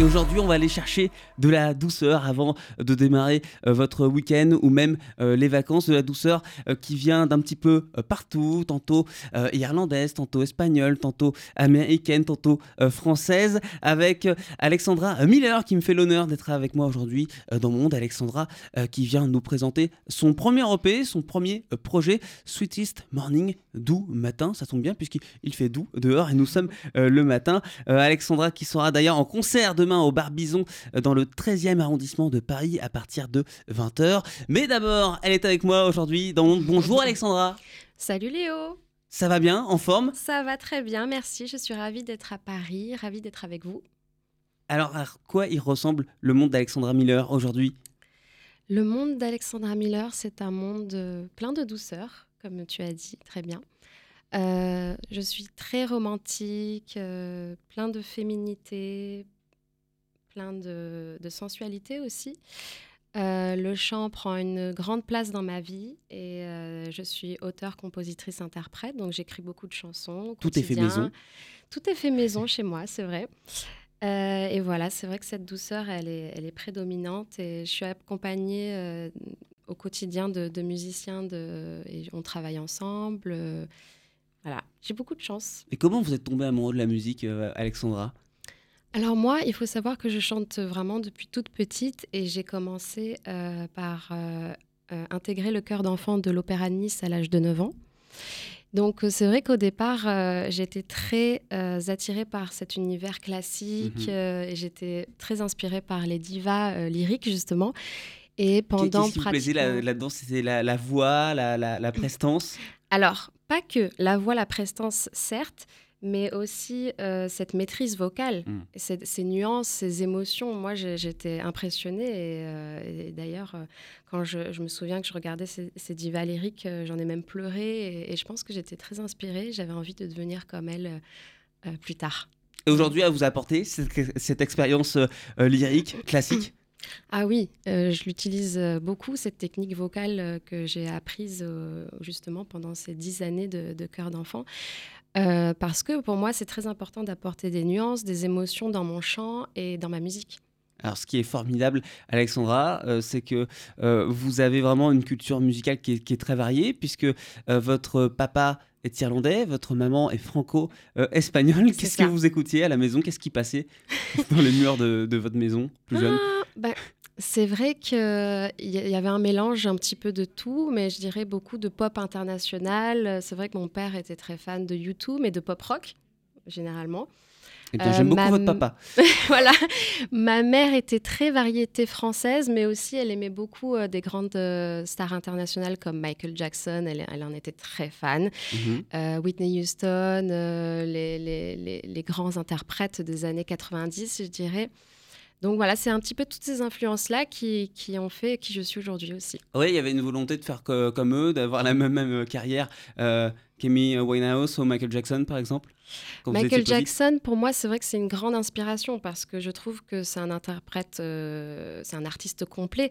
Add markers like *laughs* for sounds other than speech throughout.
Et aujourd'hui, on va aller chercher de la douceur avant de démarrer euh, votre week-end ou même euh, les vacances, de la douceur euh, qui vient d'un petit peu partout, tantôt irlandaise, tantôt espagnole, tantôt américaine, tantôt française, avec Alexandra Miller qui me fait l'honneur d'être avec moi aujourd'hui dans mon monde. Alexandra qui vient nous présenter son premier EP, son premier projet, Sweetest Morning, doux matin. Ça tombe bien puisqu'il fait doux dehors et nous sommes le matin. Alexandra qui sera d'ailleurs en concert de au Barbizon euh, dans le 13e arrondissement de Paris à partir de 20h. Mais d'abord, elle est avec moi aujourd'hui dans Bonjour Alexandra. Salut Léo. Ça va bien, en forme? Ça va très bien, merci. Je suis ravie d'être à Paris, ravie d'être avec vous. Alors, à quoi il ressemble le monde d'Alexandra Miller aujourd'hui? Le monde d'Alexandra Miller, c'est un monde euh, plein de douceur, comme tu as dit très bien. Euh, je suis très romantique, plein de féminité, plein de, sensualité aussi. Euh, le chant prend une grande place dans ma vie et euh, je suis auteur, compositrice, interprète, donc j'écris beaucoup de chansons. Tout est fait maison. Tout est fait maison chez moi, c'est vrai. Euh, et voilà, c'est vrai que cette douceur, elle est, elle est prédominante et je suis accompagnée au quotidien de, musiciens de, et on travaille ensemble. voilà, j'ai beaucoup de chance. Et comment vous êtes tombée amoureux de la musique, Alexandra? Alors moi, il faut savoir que je chante vraiment depuis toute petite et j'ai commencé euh, par euh, euh, intégrer le chœur d'enfant de l'Opéra de Nice à l'âge de 9 ans. Donc c'est vrai qu'au départ, j'étais très attirée par cet univers classique mhm. et j'étais très inspirée par les divas lyriques justement. Et pendant Qu'est-ce qui vous plaisait là-dedans? C'était la, voix, la, la prestance? Alors, pas que la voix, la prestance, certes, mais aussi euh, cette maîtrise vocale, mm. ces, nuances, ces émotions. Moi, j'étais impressionnée. Et, euh, d'ailleurs, euh, quand je, me souviens que je regardais ces, divas lyriques, j'en ai même pleuré. Et, je pense que j'étais très inspirée. J'avais envie de devenir comme elle plus tard. Et aujourd'hui, à vous apporter cette, cette expérience lyrique classique *coughs* ah oui, je l'utilise beaucoup, cette technique vocale que j'ai apprise justement pendant ces dix années de, de chœur d'enfant. Euh, parce que pour moi, c'est très important d'apporter des nuances, des émotions dans mon chant et dans ma musique. Alors, ce qui est formidable, Alexandra, euh, c'est que euh, vous avez vraiment une culture musicale qui est, très variée, puisque votre papa est irlandais, votre maman est franco-espagnole. Qu'est-ce que vous écoutiez à la maison? Qu'est-ce qui passait dans les murs de, votre maison plus jeune? Ah, ben, c'est vrai qu'il y avait un mélange un petit peu de tout, mais je dirais beaucoup de pop international. C'est vrai que mon père était très fan de YouTube mais de pop rock, généralement. Eh bien, j'aime euh, beaucoup votre papa. *laughs* voilà. Ma mère était très variété française, mais aussi elle aimait beaucoup euh, des grandes euh, stars internationales comme Michael Jackson. Elle, en était très fan. Mhm. Whitney Houston, les, les, les, grands interprètes des années 90, je dirais. Donc voilà, c'est un petit peu toutes ces influences-là qui, qui, ont fait qui je suis aujourd'hui aussi. Oui, il y avait une volonté de faire comme eux, d'avoir la même, même carrière euh, qu'Amy Winehouse ou Michael Jackson, par exemple Michael Jackson, pour moi, c'est vrai que c'est une grande inspiration parce que je trouve que c'est un interprète, euh, c'est un artiste complet.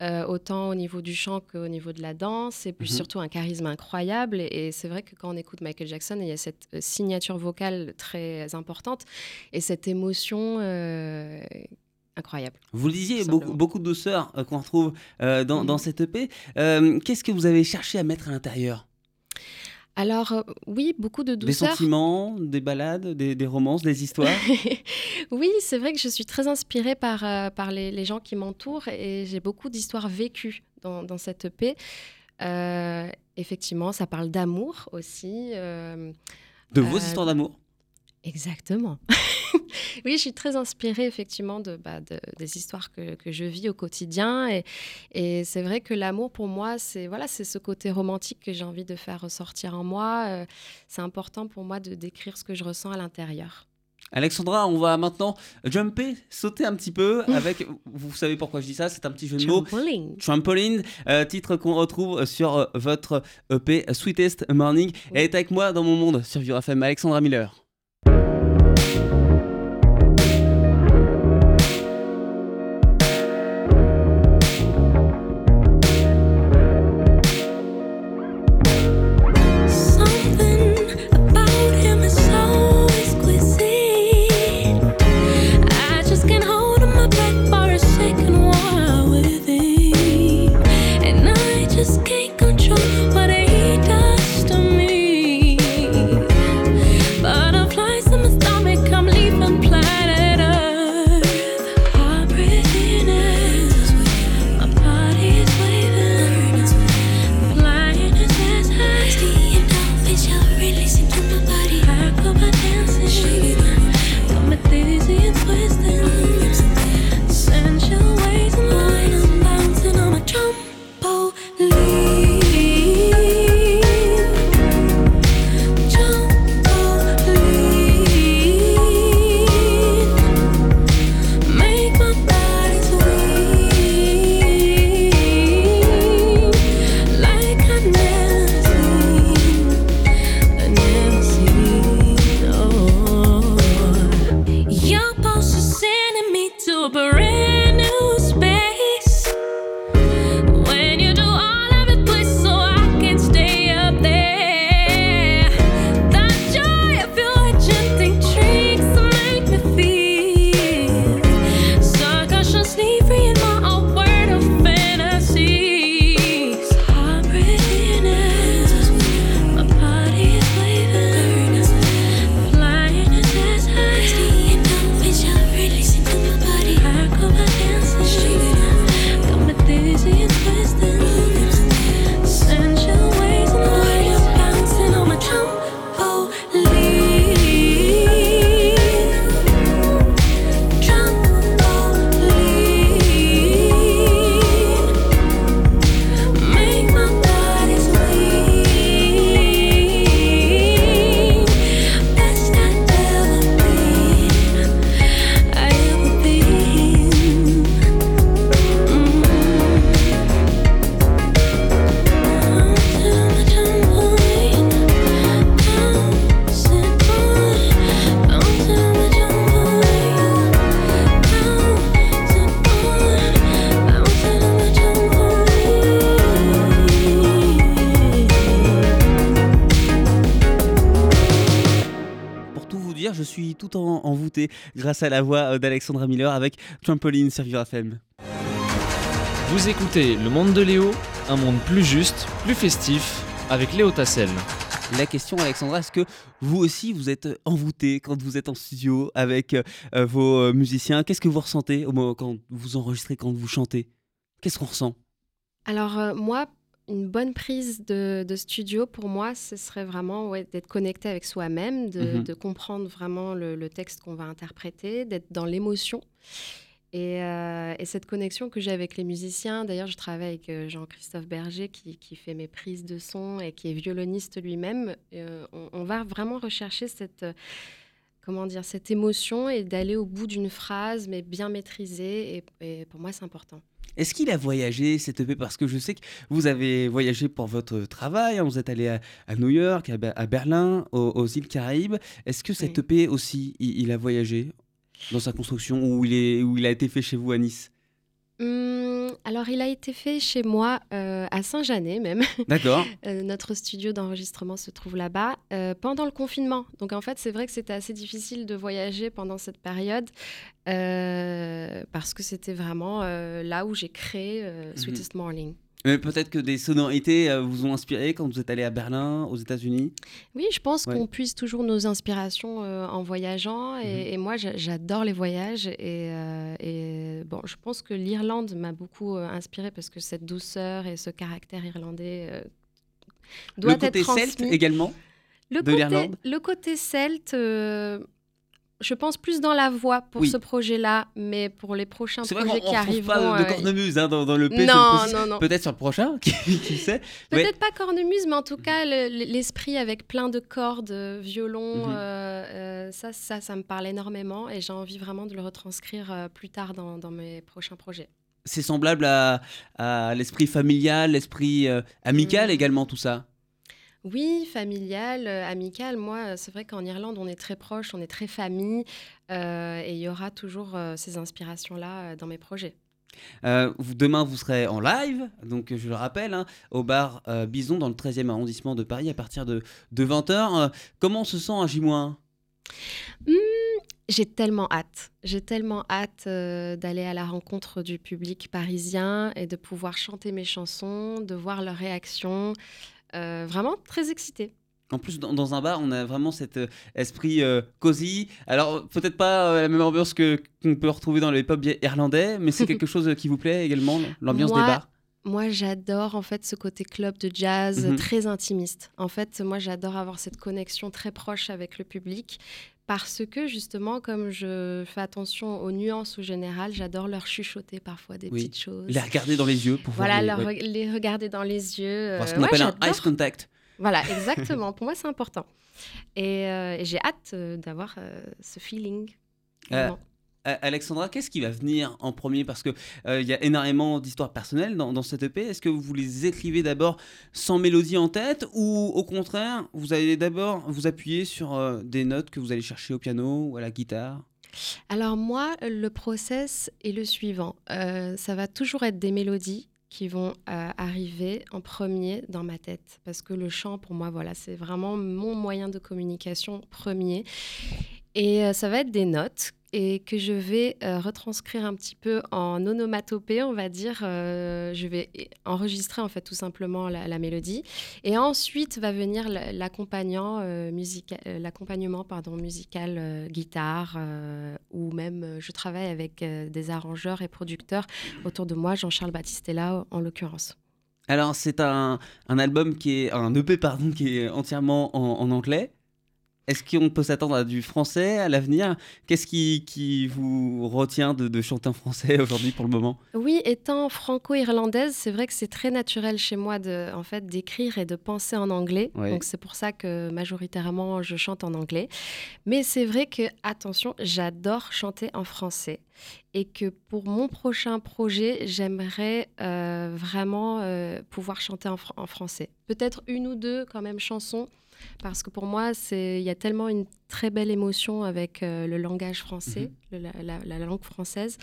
Euh, autant au niveau du chant qu'au niveau de la danse, et puis mhm. surtout un charisme incroyable. Et, c'est vrai que quand on écoute Michael Jackson, il y a cette euh, signature vocale très importante et cette émotion incroyable. Vous le disiez, beaucoup, beaucoup, de douceur euh, qu'on retrouve euh, dans, dans, mm. cette EP. Euh, qu'est-ce que vous avez cherché à mettre à l'intérieur? Alors oui, beaucoup de douceur. Des sentiments, des balades, des, romances, des histoires? *laughs* Oui, c'est vrai que je suis très inspirée par, par les, gens qui m'entourent et j'ai beaucoup d'histoires vécues dans, dans, cette EP. effectivement, ça parle d'amour aussi. de vos histoires d'amour? Exactement. *laughs* *laughs* oui, je suis très inspirée effectivement de, bah, des histoires que, que, je vis au quotidien. Et, et c'est vrai que l'amour pour moi, c'est voilà, c'est ce côté romantique que j'ai envie de faire ressortir en moi. Euh, c'est important pour moi de décrire ce que je ressens à l'intérieur. Alexandra, on va maintenant jumper, sauter un petit peu *laughs* avec, vous savez pourquoi je dis ça, c'est un petit jeu de mots. Trampoline. Euh, titre qu'on retrouve sur euh, votre EP Sweetest Morning. Elle est avec moi dans mon monde sur Vivre FM, Alexandra Miller. Grâce à la voix d'Alexandra Miller avec Trampoline sur Vivre FM. Vous écoutez Le Monde de Léo, un monde plus juste, plus festif, avec Léo Tassel. La question, Alexandra, est-ce que vous aussi vous êtes envoûté quand vous êtes en studio avec euh, vos euh, musiciens? Qu'est-ce que vous ressentez au moment quand vous enregistrez, quand vous chantez? Qu'est-ce qu'on ressent? Alors euh, moi, une bonne prise de, studio, pour moi, ce serait vraiment ouais, d'être connecté avec soi-même, de, Mhm. comprendre vraiment le, le texte qu'on va interpréter, d'être dans l'émotion. Et, euh, et cette connexion que j'ai avec les musiciens, d'ailleurs, je travaille avec euh, Jean-Christophe Berger qui, qui fait mes prises de son et qui est violoniste lui-même. Euh, on, on va vraiment rechercher cette, comment dire, cette émotion et d'aller au bout d'une phrase, mais bien maîtrisée. Et, et pour moi, c'est important. Est-ce qu'il a voyagé cet EP Parce que je sais que vous avez voyagé pour votre travail, hein, vous êtes allé à, à New York, à, Be- à Berlin, aux, aux îles Caraïbes. Est-ce que cet. EP aussi, il, il a voyagé dans sa construction ou il, est, il a été fait chez vous à Nice? Hum, alors, il a été fait chez moi, euh, à Saint-Janet même. *laughs* D'accord. Euh, notre studio d'enregistrement se trouve là-bas euh, pendant le confinement. Donc en fait, c'est vrai que c'était assez difficile de voyager pendant cette période parce que c'était vraiment là où j'ai créé euh, Sweetest Morning. Mais peut-être que des sonorités euh, vous ont inspiré quand vous êtes allé à Berlin, aux États-Unis? Oui, je pense Ouais. qu'on puise toujours nos inspirations euh, en voyageant et, Mhm. et moi j'a- j'adore les voyages et, euh, et, bon, je pense que l'Irlande m'a beaucoup euh, inspiré parce que cette douceur et ce caractère irlandais euh, doit Le côté être transmis. celte également Le de côté, l'Irlande? le côté celte, euh, je pense plus dans la voix pour Oui. ce projet-là, mais pour les prochains C'est vrai qu'on projets on qui retrouve arriveront. pas de, de euh, cornemuse hein, dans, dans le P. le non, non, non. Peut-être sur le prochain, *laughs* qui, qui sait. Peut-être pas cornemuse, mais en tout cas, le- l'esprit avec plein de cordes, euh, violon, Mhm. euh, euh, ça, ça, ça me parle énormément et j'ai envie vraiment de le retranscrire plus tard dans, dans mes prochains projets. C'est semblable à, à l'esprit familial, l'esprit euh, amical Mhm. également, tout ça. Oui, familial, euh, amical. Moi, euh, c'est vrai qu'en Irlande, on est très proche, on est très famille euh, et il y aura toujours euh, ces inspirations-là euh, dans mes projets. Vous- demain, vous serez en live, donc je le rappelle, hein, au bar Bison dans le 13e arrondissement de Paris à partir de, de 20h. comment on se sent à J-1 J'ai tellement hâte. J'ai tellement hâte d'aller à la rencontre du public parisien et de pouvoir chanter mes chansons, de voir leurs réactions. Euh, vraiment très excitée. En plus, dans, un bar, on a vraiment cet euh, esprit euh, cosy. Alors, peut-être pas euh, la même ambiance que qu'on peut retrouver dans les pubs irlandais, mais c'est quelque *laughs* chose qui vous plaît également, l'ambiance des bars? Moi, j'adore en fait ce côté club de jazz Mhm. très intimiste. En fait, moi, j'adore avoir cette connexion très proche avec le public parce que justement, comme je fais attention aux nuances au général, j'adore leur chuchoter parfois des Oui. petites choses. Les regarder dans les yeux pour Voilà, voir les, leur ouais, re- les regarder dans les yeux. ce euh, qu'on ouais, appelle un ice contact. Voilà, *laughs* exactement. Pour moi, c'est important. Et, euh, et j'ai hâte euh, d'avoir euh, ce feeling. Euh. Euh, Alexandra, qu'est-ce qui va venir en premier? Parce qu'il il y a énormément d'histoires personnelles dans, cette EP. Est-ce que vous les écrivez d'abord sans mélodie en tête ou au contraire, vous allez d'abord vous appuyer sur euh, des notes que vous allez chercher au piano ou à la guitare? Alors moi, le process est le suivant. Euh, ça va toujours être des mélodies qui vont euh, arriver en premier dans ma tête. Parce que le chant, pour moi, voilà, c'est vraiment mon moyen de communication premier. Et euh, ça va être des notes et que je vais euh, retranscrire un petit peu en onomatopée, on va dire. Euh, je vais enregistrer en fait tout simplement la, mélodie et ensuite va venir l'accompagnant euh, euh, l'accompagnement pardon musical guitare ou même je travaille avec des arrangeurs et producteurs autour de moi, Jean-Charles Battistella en l'occurrence. Alors, c'est un, un album qui est. un EP, pardon, qui est entièrement en, en anglais. Est-ce qu'on peut s'attendre à du français à l'avenir? Qu'est-ce qui, qui vous retient de, de chanter en français *laughs* aujourd'hui pour le moment? Oui, étant franco-irlandaise, c'est vrai que c'est très naturel chez moi de, en fait, d'écrire et de penser en anglais. Ouais. Donc c'est pour ça que majoritairement je chante en anglais. Mais c'est vrai que attention, j'adore chanter en français et que pour mon prochain projet, j'aimerais euh, vraiment euh, pouvoir chanter en, fr- en français. Peut-être une ou deux quand même chansons. Parce que pour moi, il y a tellement une très belle émotion avec euh, le langage français, le- la, la- la langue française,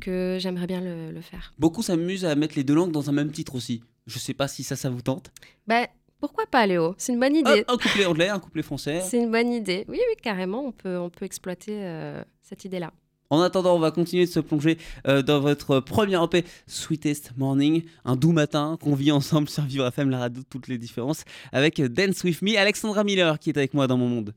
que j'aimerais bien le, le faire. Beaucoup s'amusent à mettre les deux langues dans un même titre aussi. Je sais pas si ça, ça vous tente. Ben, Pourquoi pas, Léo? C'est une bonne idée. un couplet anglais, un couplet français. C'est une bonne idée. Oui, oui, carrément, on peut, on peut exploiter euh, cette idée-là. En attendant, on va continuer de se plonger euh, dans votre premier EP Sweetest Morning, un doux matin qu'on vit ensemble sur Vivre FM, la radio toutes les différences, avec Dance With Me, Alexandra Miller qui est avec moi dans mon monde.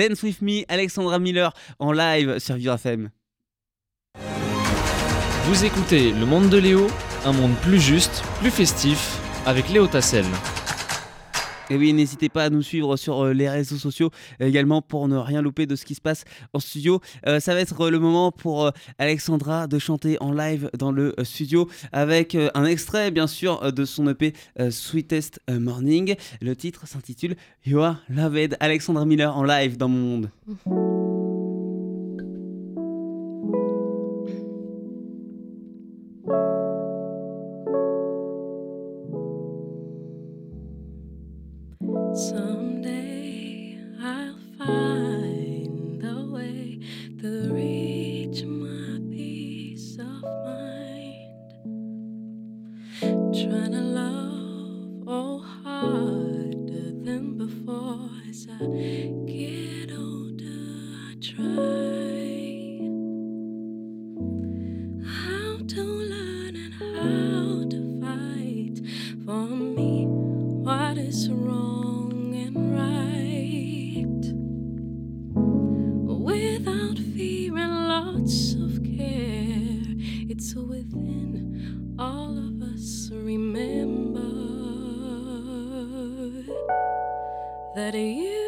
Dance With Me, Alexandra Miller en live sur Vivre FM. Vous écoutez Le Monde de Léo, un monde plus juste, plus festif, avec Léo Tassel. Et oui, n'hésitez pas à nous suivre sur euh, les réseaux sociaux euh, également pour ne rien louper de ce qui se passe en studio. Euh, ça va être le moment pour Alexandra de chanter en live dans le studio avec un extrait bien sûr de son EP Sweetest Morning. Le titre s'intitule You Are Loved. Alexandra Miller en live dans mon monde. sun. That you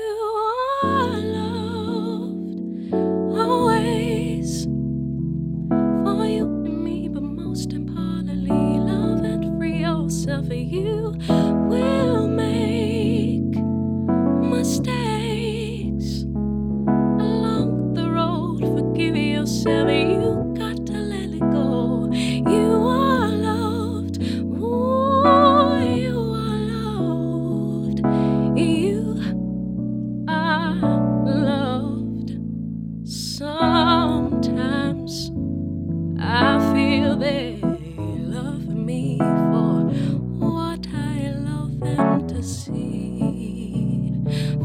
the.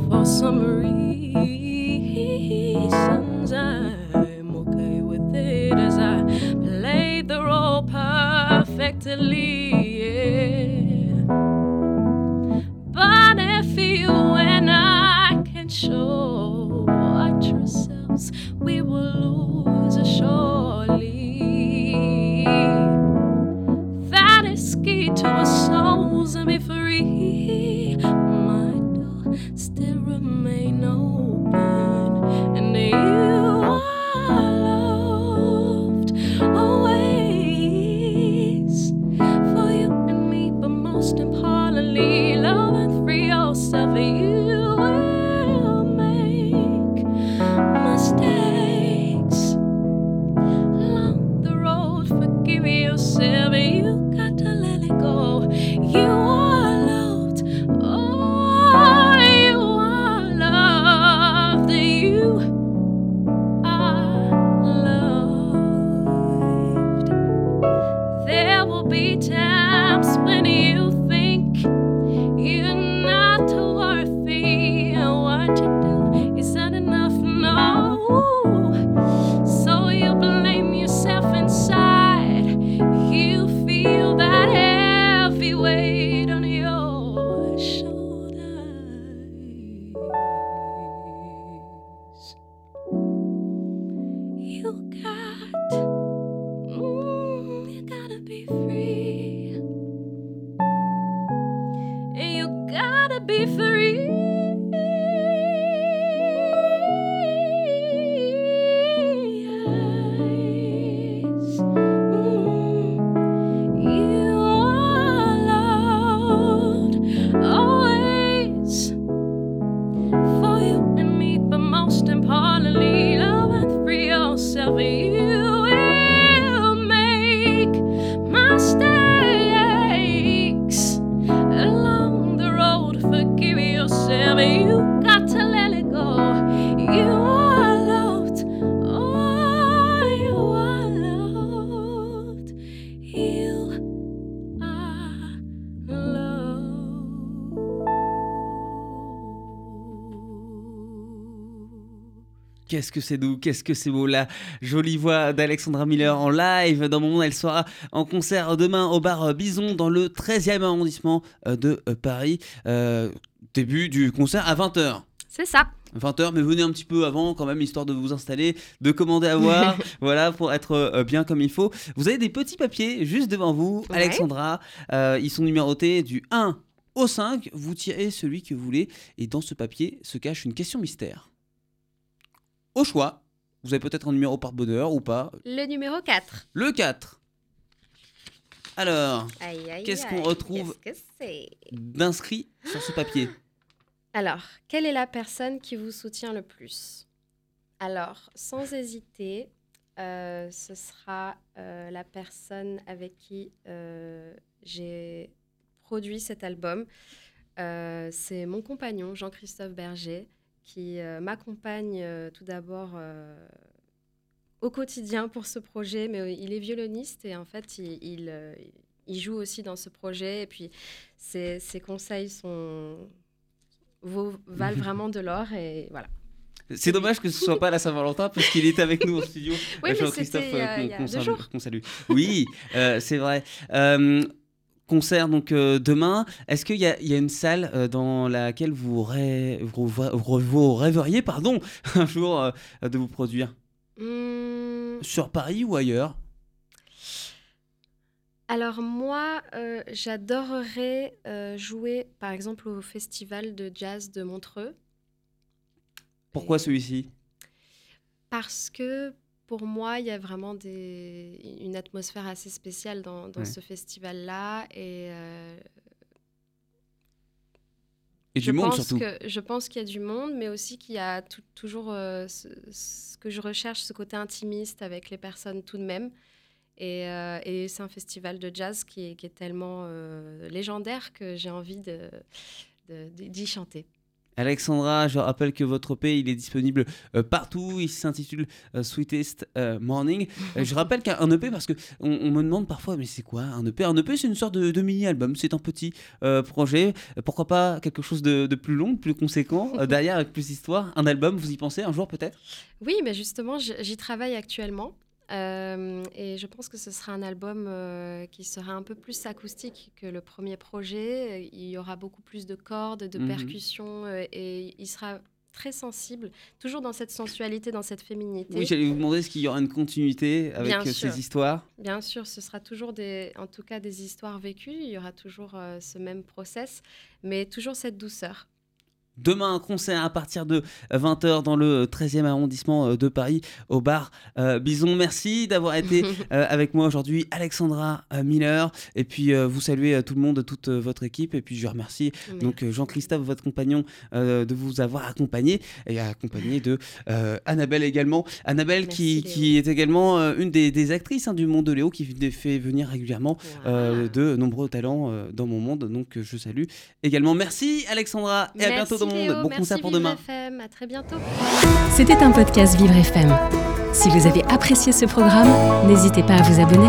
For some reasons, I Qu'est-ce que c'est doux, qu'est-ce que c'est beau. La jolie voix d'Alexandra Miller en live dans mon monde. Elle sera en concert demain au bar Bison dans le 13e arrondissement euh, de euh, Paris. Euh, début du concert à 20h. C'est ça. 20h, mais venez un petit peu avant quand même, histoire de vous installer, de commander à boire, *laughs* voilà, pour être euh, bien comme il faut. Vous avez des petits papiers juste devant vous, Ouais. Alexandra. Euh, ils sont numérotés du 1 au 5. Vous tirez celui que vous voulez, et dans ce papier se cache une question mystère. Au choix, vous avez peut-être un numéro par bonheur ou pas. Le numéro 4. Le 4. Alors, Qu'est-ce qu'on retrouve d'inscrit sur ce papier? Alors, quelle est la personne qui vous soutient le plus? Alors, sans hésiter, euh, ce sera euh, la personne avec qui euh, j'ai produit cet album. C'est mon compagnon, Jean-Christophe Berger, qui euh, m'accompagne euh, tout d'abord euh, au quotidien pour ce projet, mais il est violoniste et en fait, il, il, il joue aussi dans ce projet. Et puis, ses, ses conseils sont, valent vraiment de l'or. Et voilà. C'est dommage que ce soit pas la Saint-Valentin parce qu'il était avec nous au studio. Oui, mais c'était il y a- y deux salue- jours. qu'on salue. Oui, euh, c'est vrai. Euh, concert donc euh, demain. Est-ce qu'il y, a- il y a une salle euh, dans laquelle vous, rê- vous, rêveriez pardon, *laughs* un jour euh, de vous produire? Hum, Sur Paris ou ailleurs? Alors moi, j'adorerais jouer par exemple au festival de jazz de Montreux. Pourquoi Et- celui-ci? Parce que pour moi, il y a vraiment des... une atmosphère assez spéciale dans, dans Ouais. ce festival-là. Et euh, Et je du monde pense surtout. que je pense qu'il y a du monde, mais aussi qu'il y a tou- toujours euh, ce, ce que je recherche, ce côté intimiste avec les personnes tout de même. Et, euh, et c'est un festival de jazz qui est, qui est tellement euh, légendaire que j'ai envie de, de- de- d'y chanter. Alexandra, je rappelle que votre EP il est disponible euh, partout. Il s'intitule euh, Sweetest euh, Morning. Je rappelle qu'un EP parce que on, me demande parfois mais c'est quoi un EP Un EP c'est une sorte de, mini-album. C'est un petit projet. Pourquoi pas quelque chose de, plus long, plus conséquent derrière avec plus d'histoire? Un album, vous y pensez un jour peut-être? Oui, mais justement, j'y travaille actuellement. Euh, et je pense que ce sera un album euh, qui sera un peu plus acoustique que le premier projet. Il y aura beaucoup plus de cordes, de Mhm. percussions euh, et il sera très sensible, toujours dans cette sensualité, dans cette féminité. Oui, j'allais vous demander est-ce qu'il y aura une continuité avec Bien sûr. ces histoires? Bien sûr, ce sera toujours des, en tout cas des histoires vécues. Il y aura toujours ce même process, mais toujours cette douceur. Demain, un concert à partir de 20h dans le 13e arrondissement euh, de Paris, au bar euh, Bison. Merci d'avoir été *laughs* euh, avec moi aujourd'hui, Alexandra Miller. Et puis, euh, vous saluez tout le monde, toute votre équipe. Et puis, je remercie donc Jean-Christophe, votre compagnon, de vous avoir accompagné et accompagné de Annabelle également. Annabelle qui, Merci, qui est également une des, des actrices hein, du monde de Léo qui fait venir régulièrement de nombreux talents dans mon monde. Donc, je salue également. Merci Alexandra et à bientôt dans monde. Léo, Bon merci concert pour Vivre demain. FM, à très bientôt. C'était un podcast Vivre FM. Si vous avez apprécié ce programme, n'hésitez pas à vous abonner.